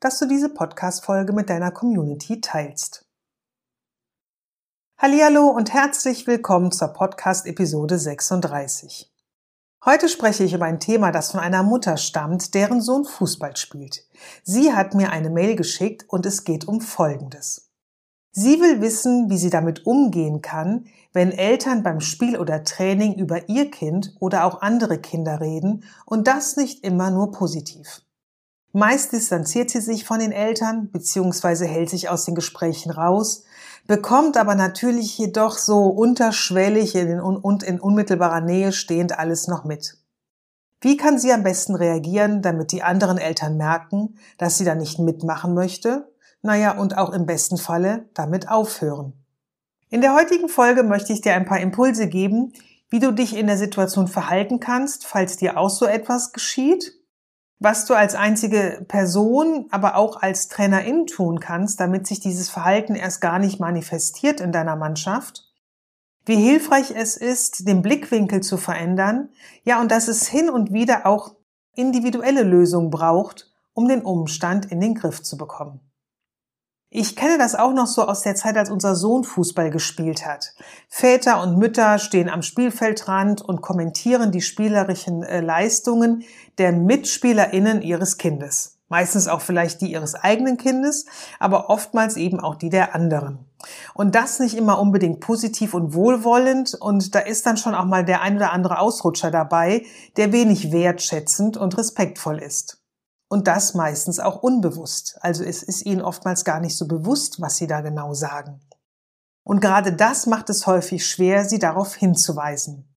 dass du diese Podcast-Folge mit deiner Community teilst. Hallihallo und herzlich willkommen zur Podcast-Episode 36. Heute spreche ich über ein Thema, das von einer Mutter stammt, deren Sohn Fußball spielt. Sie hat mir eine Mail geschickt und es geht um Folgendes. Sie will wissen, wie sie damit umgehen kann, wenn Eltern beim Spiel oder Training über ihr Kind oder auch andere Kinder reden und das nicht immer nur positiv. Meist distanziert sie sich von den Eltern bzw. hält sich aus den Gesprächen raus, bekommt aber natürlich jedoch so unterschwellig und in unmittelbarer Nähe stehend alles noch mit. Wie kann sie am besten reagieren, damit die anderen Eltern merken, dass sie da nicht mitmachen möchte? Naja, und auch im besten Falle damit aufhören. In der heutigen Folge möchte ich dir ein paar Impulse geben, wie du dich in der Situation verhalten kannst, falls dir auch so etwas geschieht was du als einzige Person, aber auch als Trainerin tun kannst, damit sich dieses Verhalten erst gar nicht manifestiert in deiner Mannschaft. Wie hilfreich es ist, den Blickwinkel zu verändern. Ja, und dass es hin und wieder auch individuelle Lösungen braucht, um den Umstand in den Griff zu bekommen. Ich kenne das auch noch so aus der Zeit, als unser Sohn Fußball gespielt hat. Väter und Mütter stehen am Spielfeldrand und kommentieren die spielerischen äh, Leistungen der MitspielerInnen ihres Kindes. Meistens auch vielleicht die ihres eigenen Kindes, aber oftmals eben auch die der anderen. Und das nicht immer unbedingt positiv und wohlwollend und da ist dann schon auch mal der ein oder andere Ausrutscher dabei, der wenig wertschätzend und respektvoll ist. Und das meistens auch unbewusst. Also es ist ihnen oftmals gar nicht so bewusst, was sie da genau sagen. Und gerade das macht es häufig schwer, sie darauf hinzuweisen.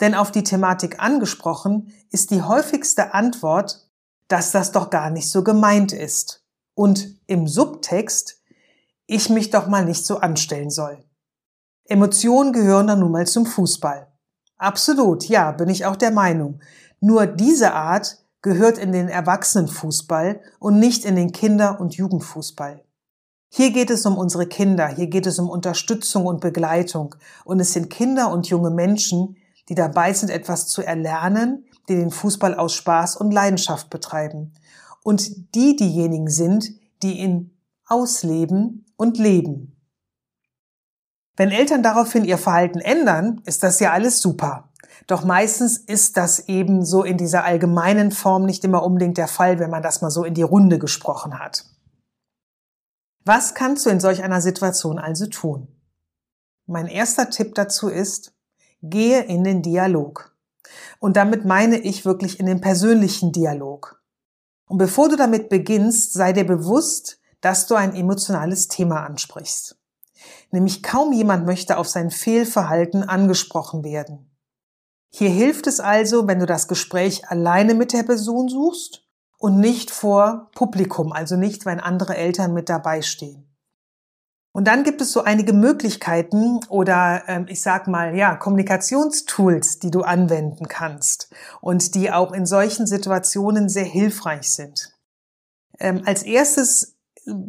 Denn auf die Thematik angesprochen ist die häufigste Antwort, dass das doch gar nicht so gemeint ist. Und im Subtext, ich mich doch mal nicht so anstellen soll. Emotionen gehören dann nun mal zum Fußball. Absolut, ja, bin ich auch der Meinung. Nur diese Art gehört in den Erwachsenenfußball und nicht in den Kinder- und Jugendfußball. Hier geht es um unsere Kinder, hier geht es um Unterstützung und Begleitung und es sind Kinder und junge Menschen, die dabei sind, etwas zu erlernen, die den Fußball aus Spaß und Leidenschaft betreiben und die diejenigen sind, die ihn ausleben und leben. Wenn Eltern daraufhin ihr Verhalten ändern, ist das ja alles super. Doch meistens ist das eben so in dieser allgemeinen Form nicht immer unbedingt der Fall, wenn man das mal so in die Runde gesprochen hat. Was kannst du in solch einer Situation also tun? Mein erster Tipp dazu ist, gehe in den Dialog. Und damit meine ich wirklich in den persönlichen Dialog. Und bevor du damit beginnst, sei dir bewusst, dass du ein emotionales Thema ansprichst. Nämlich kaum jemand möchte auf sein Fehlverhalten angesprochen werden. Hier hilft es also, wenn du das Gespräch alleine mit der Person suchst und nicht vor Publikum, also nicht, wenn andere Eltern mit dabei stehen. Und dann gibt es so einige Möglichkeiten oder ähm, ich sag mal ja Kommunikationstools, die du anwenden kannst und die auch in solchen Situationen sehr hilfreich sind. Ähm, als erstes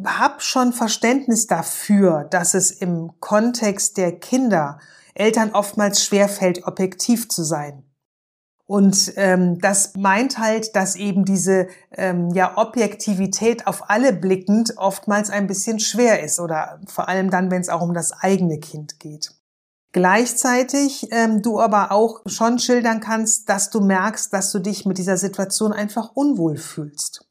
hab schon Verständnis dafür, dass es im Kontext der Kinder Eltern oftmals schwerfällt, objektiv zu sein. Und ähm, das meint halt, dass eben diese ähm, ja Objektivität auf alle blickend oftmals ein bisschen schwer ist oder vor allem dann, wenn es auch um das eigene Kind geht. Gleichzeitig ähm, du aber auch schon schildern kannst, dass du merkst, dass du dich mit dieser Situation einfach unwohl fühlst.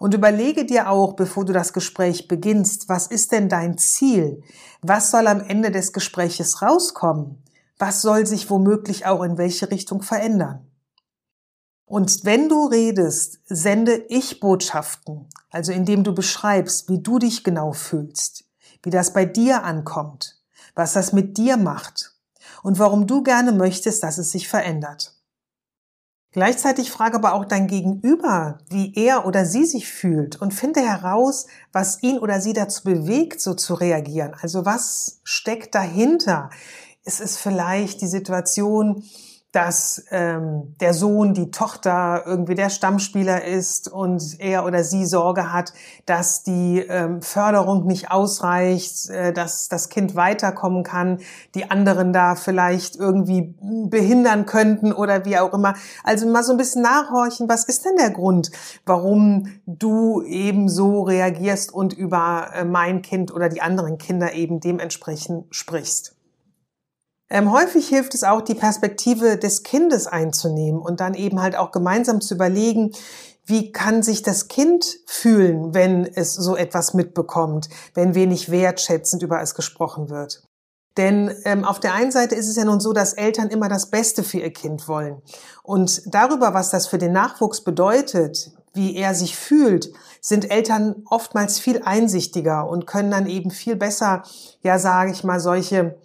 Und überlege dir auch, bevor du das Gespräch beginnst, was ist denn dein Ziel? Was soll am Ende des Gespräches rauskommen? was soll sich womöglich auch in welche Richtung verändern. Und wenn du redest, sende ich Botschaften, also indem du beschreibst, wie du dich genau fühlst, wie das bei dir ankommt, was das mit dir macht und warum du gerne möchtest, dass es sich verändert. Gleichzeitig frage aber auch dein Gegenüber, wie er oder sie sich fühlt und finde heraus, was ihn oder sie dazu bewegt, so zu reagieren. Also was steckt dahinter? Ist es vielleicht die Situation, dass ähm, der Sohn, die Tochter irgendwie der Stammspieler ist und er oder sie Sorge hat, dass die ähm, Förderung nicht ausreicht, äh, dass das Kind weiterkommen kann, die anderen da vielleicht irgendwie behindern könnten oder wie auch immer. Also mal so ein bisschen nachhorchen, was ist denn der Grund, warum du eben so reagierst und über äh, mein Kind oder die anderen Kinder eben dementsprechend sprichst. Ähm, häufig hilft es auch, die Perspektive des Kindes einzunehmen und dann eben halt auch gemeinsam zu überlegen, wie kann sich das Kind fühlen, wenn es so etwas mitbekommt, wenn wenig wertschätzend über es gesprochen wird. Denn ähm, auf der einen Seite ist es ja nun so, dass Eltern immer das Beste für ihr Kind wollen. Und darüber, was das für den Nachwuchs bedeutet, wie er sich fühlt, sind Eltern oftmals viel einsichtiger und können dann eben viel besser, ja, sage ich mal, solche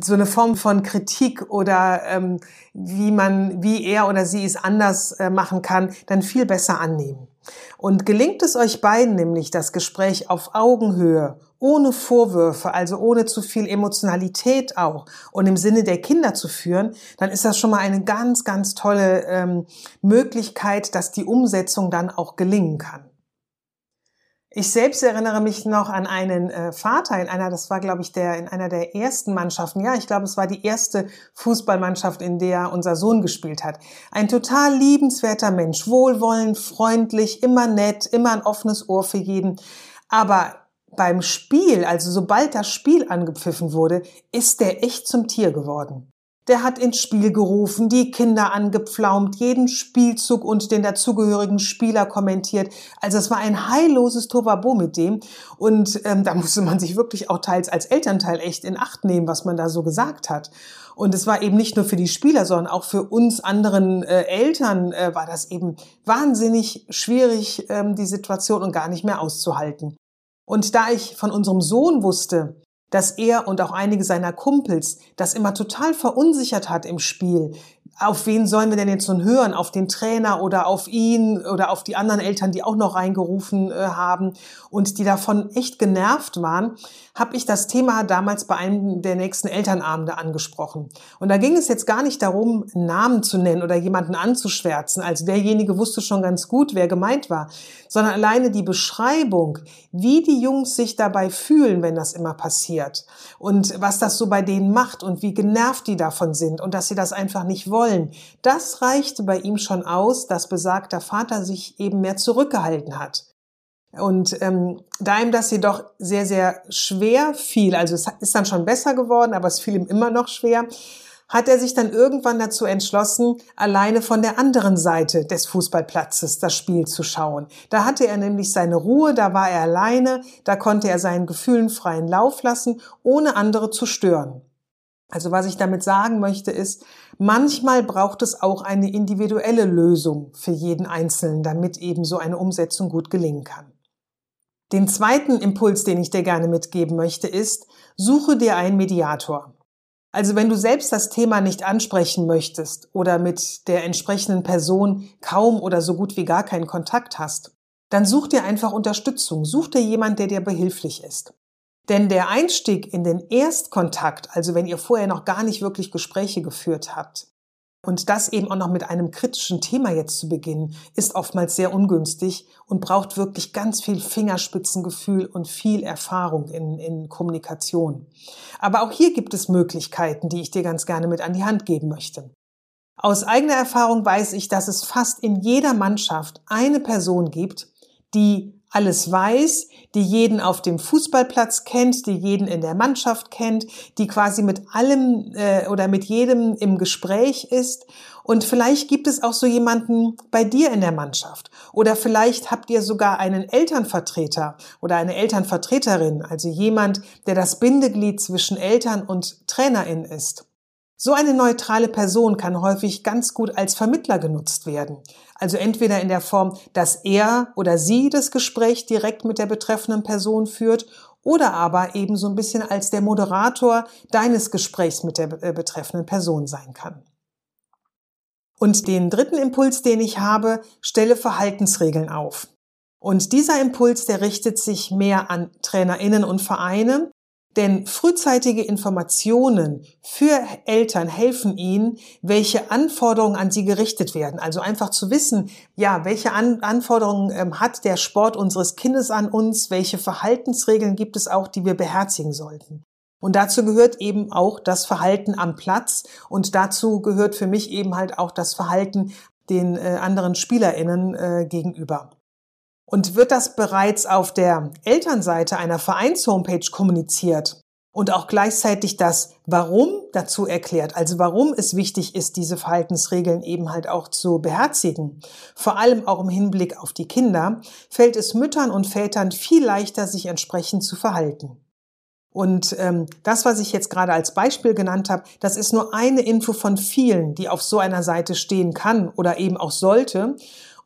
so eine Form von Kritik oder ähm, wie man, wie er oder sie es anders äh, machen kann, dann viel besser annehmen. Und gelingt es euch beiden nämlich, das Gespräch auf Augenhöhe, ohne Vorwürfe, also ohne zu viel Emotionalität auch und im Sinne der Kinder zu führen, dann ist das schon mal eine ganz, ganz tolle ähm, Möglichkeit, dass die Umsetzung dann auch gelingen kann. Ich selbst erinnere mich noch an einen äh, Vater in einer, das war glaube ich der in einer der ersten Mannschaften. Ja, ich glaube, es war die erste Fußballmannschaft, in der unser Sohn gespielt hat. Ein total liebenswerter Mensch, wohlwollend, freundlich, immer nett, immer ein offenes Ohr für jeden. Aber beim Spiel, also sobald das Spiel angepfiffen wurde, ist der echt zum Tier geworden. Der hat ins Spiel gerufen, die Kinder angepflaumt, jeden Spielzug und den dazugehörigen Spieler kommentiert. Also es war ein heilloses Tovabo mit dem. Und ähm, da musste man sich wirklich auch teils als Elternteil echt in Acht nehmen, was man da so gesagt hat. Und es war eben nicht nur für die Spieler, sondern auch für uns anderen äh, Eltern äh, war das eben wahnsinnig schwierig, ähm, die Situation und gar nicht mehr auszuhalten. Und da ich von unserem Sohn wusste, dass er und auch einige seiner Kumpels das immer total verunsichert hat im Spiel, auf wen sollen wir denn jetzt nun hören? Auf den Trainer oder auf ihn oder auf die anderen Eltern, die auch noch reingerufen äh, haben und die davon echt genervt waren, habe ich das Thema damals bei einem der nächsten Elternabende angesprochen. Und da ging es jetzt gar nicht darum, Namen zu nennen oder jemanden anzuschwärzen. Also derjenige wusste schon ganz gut, wer gemeint war, sondern alleine die Beschreibung, wie die Jungs sich dabei fühlen, wenn das immer passiert und was das so bei denen macht und wie genervt die davon sind und dass sie das einfach nicht wollen wollen. Das reichte bei ihm schon aus, dass besagter Vater sich eben mehr zurückgehalten hat. Und ähm, da ihm das jedoch sehr, sehr schwer fiel, also es ist dann schon besser geworden, aber es fiel ihm immer noch schwer, hat er sich dann irgendwann dazu entschlossen, alleine von der anderen Seite des Fußballplatzes das Spiel zu schauen. Da hatte er nämlich seine Ruhe, da war er alleine, da konnte er seinen Gefühlen freien Lauf lassen, ohne andere zu stören. Also was ich damit sagen möchte ist, manchmal braucht es auch eine individuelle Lösung für jeden Einzelnen, damit eben so eine Umsetzung gut gelingen kann. Den zweiten Impuls, den ich dir gerne mitgeben möchte, ist, suche dir einen Mediator. Also wenn du selbst das Thema nicht ansprechen möchtest oder mit der entsprechenden Person kaum oder so gut wie gar keinen Kontakt hast, dann such dir einfach Unterstützung, such dir jemand, der dir behilflich ist. Denn der Einstieg in den Erstkontakt, also wenn ihr vorher noch gar nicht wirklich Gespräche geführt habt, und das eben auch noch mit einem kritischen Thema jetzt zu beginnen, ist oftmals sehr ungünstig und braucht wirklich ganz viel Fingerspitzengefühl und viel Erfahrung in, in Kommunikation. Aber auch hier gibt es Möglichkeiten, die ich dir ganz gerne mit an die Hand geben möchte. Aus eigener Erfahrung weiß ich, dass es fast in jeder Mannschaft eine Person gibt, die alles weiß, die jeden auf dem Fußballplatz kennt, die jeden in der Mannschaft kennt, die quasi mit allem äh, oder mit jedem im Gespräch ist. Und vielleicht gibt es auch so jemanden bei dir in der Mannschaft. Oder vielleicht habt ihr sogar einen Elternvertreter oder eine Elternvertreterin, also jemand, der das Bindeglied zwischen Eltern und Trainerin ist. So eine neutrale Person kann häufig ganz gut als Vermittler genutzt werden. Also entweder in der Form, dass er oder sie das Gespräch direkt mit der betreffenden Person führt oder aber eben so ein bisschen als der Moderator deines Gesprächs mit der äh, betreffenden Person sein kann. Und den dritten Impuls, den ich habe, stelle Verhaltensregeln auf. Und dieser Impuls, der richtet sich mehr an Trainerinnen und Vereine, denn frühzeitige Informationen für Eltern helfen ihnen, welche Anforderungen an sie gerichtet werden. Also einfach zu wissen, ja, welche an Anforderungen ähm, hat der Sport unseres Kindes an uns, welche Verhaltensregeln gibt es auch, die wir beherzigen sollten. Und dazu gehört eben auch das Verhalten am Platz und dazu gehört für mich eben halt auch das Verhalten den äh, anderen Spielerinnen äh, gegenüber. Und wird das bereits auf der Elternseite einer Vereins-Homepage kommuniziert und auch gleichzeitig das Warum dazu erklärt, also warum es wichtig ist, diese Verhaltensregeln eben halt auch zu beherzigen, vor allem auch im Hinblick auf die Kinder, fällt es Müttern und Vätern viel leichter, sich entsprechend zu verhalten. Und ähm, das, was ich jetzt gerade als Beispiel genannt habe, das ist nur eine Info von vielen, die auf so einer Seite stehen kann oder eben auch sollte.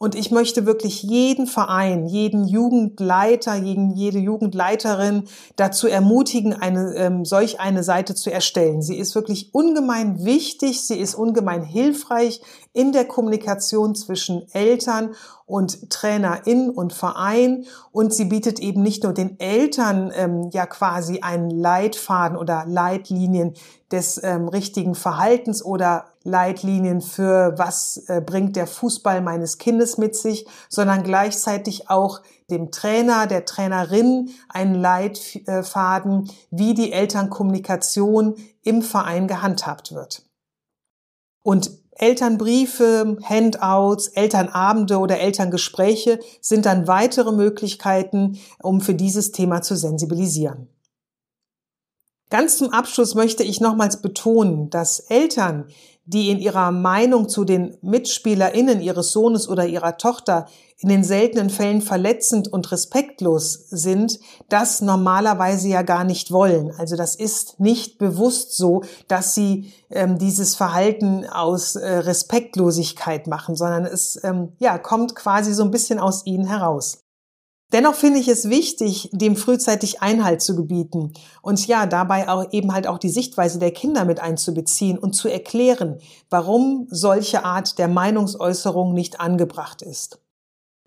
Und ich möchte wirklich jeden Verein, jeden Jugendleiter, jeden, jede Jugendleiterin dazu ermutigen, eine, ähm, solch eine Seite zu erstellen. Sie ist wirklich ungemein wichtig, sie ist ungemein hilfreich in der Kommunikation zwischen Eltern und Trainerin und Verein und sie bietet eben nicht nur den Eltern ähm, ja quasi einen Leitfaden oder Leitlinien des ähm, richtigen Verhaltens oder Leitlinien für was äh, bringt der Fußball meines Kindes mit sich, sondern gleichzeitig auch dem Trainer, der Trainerin einen Leitfaden, wie die Elternkommunikation im Verein gehandhabt wird. Und Elternbriefe, Handouts, Elternabende oder Elterngespräche sind dann weitere Möglichkeiten, um für dieses Thema zu sensibilisieren. Ganz zum Abschluss möchte ich nochmals betonen, dass Eltern, die in ihrer Meinung zu den MitspielerInnen ihres Sohnes oder ihrer Tochter in den seltenen Fällen verletzend und respektlos sind, das normalerweise ja gar nicht wollen. Also das ist nicht bewusst so, dass sie ähm, dieses Verhalten aus äh, Respektlosigkeit machen, sondern es ähm, ja kommt quasi so ein bisschen aus ihnen heraus. Dennoch finde ich es wichtig, dem frühzeitig Einhalt zu gebieten und ja, dabei auch eben halt auch die Sichtweise der Kinder mit einzubeziehen und zu erklären, warum solche Art der Meinungsäußerung nicht angebracht ist.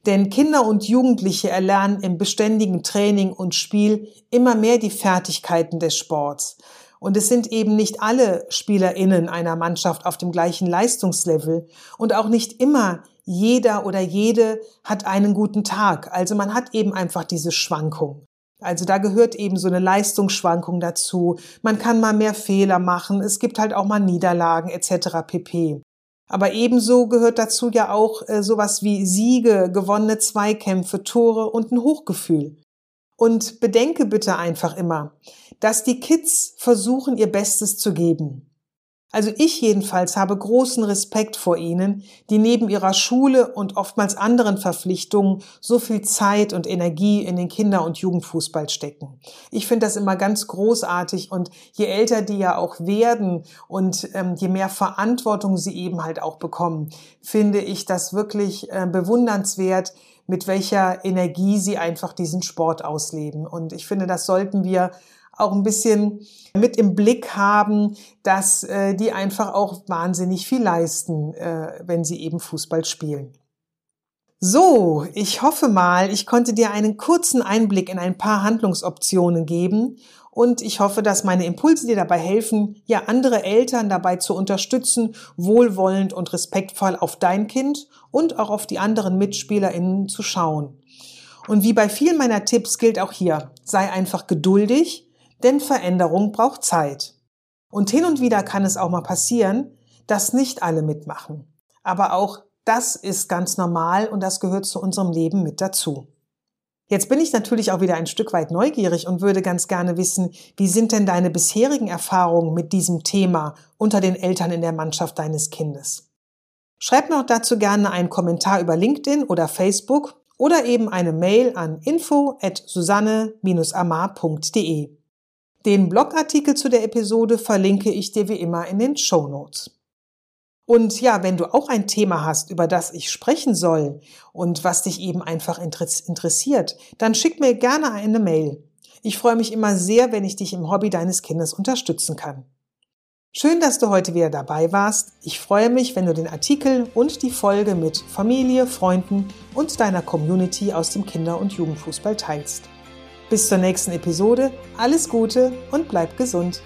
Denn Kinder und Jugendliche erlernen im beständigen Training und Spiel immer mehr die Fertigkeiten des Sports. Und es sind eben nicht alle SpielerInnen einer Mannschaft auf dem gleichen Leistungslevel und auch nicht immer jeder oder jede hat einen guten Tag. Also man hat eben einfach diese Schwankung. Also da gehört eben so eine Leistungsschwankung dazu. Man kann mal mehr Fehler machen. Es gibt halt auch mal Niederlagen etc. pp. Aber ebenso gehört dazu ja auch äh, sowas wie Siege, gewonnene Zweikämpfe, Tore und ein Hochgefühl. Und bedenke bitte einfach immer, dass die Kids versuchen, ihr Bestes zu geben. Also ich jedenfalls habe großen Respekt vor ihnen, die neben ihrer Schule und oftmals anderen Verpflichtungen so viel Zeit und Energie in den Kinder- und Jugendfußball stecken. Ich finde das immer ganz großartig und je älter die ja auch werden und ähm, je mehr Verantwortung sie eben halt auch bekommen, finde ich das wirklich äh, bewundernswert, mit welcher Energie sie einfach diesen Sport ausleben. Und ich finde, das sollten wir auch ein bisschen mit im Blick haben, dass äh, die einfach auch wahnsinnig viel leisten, äh, wenn sie eben Fußball spielen. So, ich hoffe mal, ich konnte dir einen kurzen Einblick in ein paar Handlungsoptionen geben und ich hoffe, dass meine Impulse dir dabei helfen, ja andere Eltern dabei zu unterstützen, wohlwollend und respektvoll auf dein Kind und auch auf die anderen MitspielerInnen zu schauen. Und wie bei vielen meiner Tipps gilt auch hier, sei einfach geduldig, denn Veränderung braucht Zeit. Und hin und wieder kann es auch mal passieren, dass nicht alle mitmachen. Aber auch das ist ganz normal und das gehört zu unserem Leben mit dazu. Jetzt bin ich natürlich auch wieder ein Stück weit neugierig und würde ganz gerne wissen, wie sind denn deine bisherigen Erfahrungen mit diesem Thema unter den Eltern in der Mannschaft deines Kindes? Schreib noch dazu gerne einen Kommentar über LinkedIn oder Facebook oder eben eine Mail an info at susanne-amar.de. Den Blogartikel zu der Episode verlinke ich dir wie immer in den Show Notes. Und ja, wenn du auch ein Thema hast, über das ich sprechen soll und was dich eben einfach interessiert, dann schick mir gerne eine Mail. Ich freue mich immer sehr, wenn ich dich im Hobby deines Kindes unterstützen kann. Schön, dass du heute wieder dabei warst. Ich freue mich, wenn du den Artikel und die Folge mit Familie, Freunden und deiner Community aus dem Kinder- und Jugendfußball teilst. Bis zur nächsten Episode, alles Gute und bleib gesund.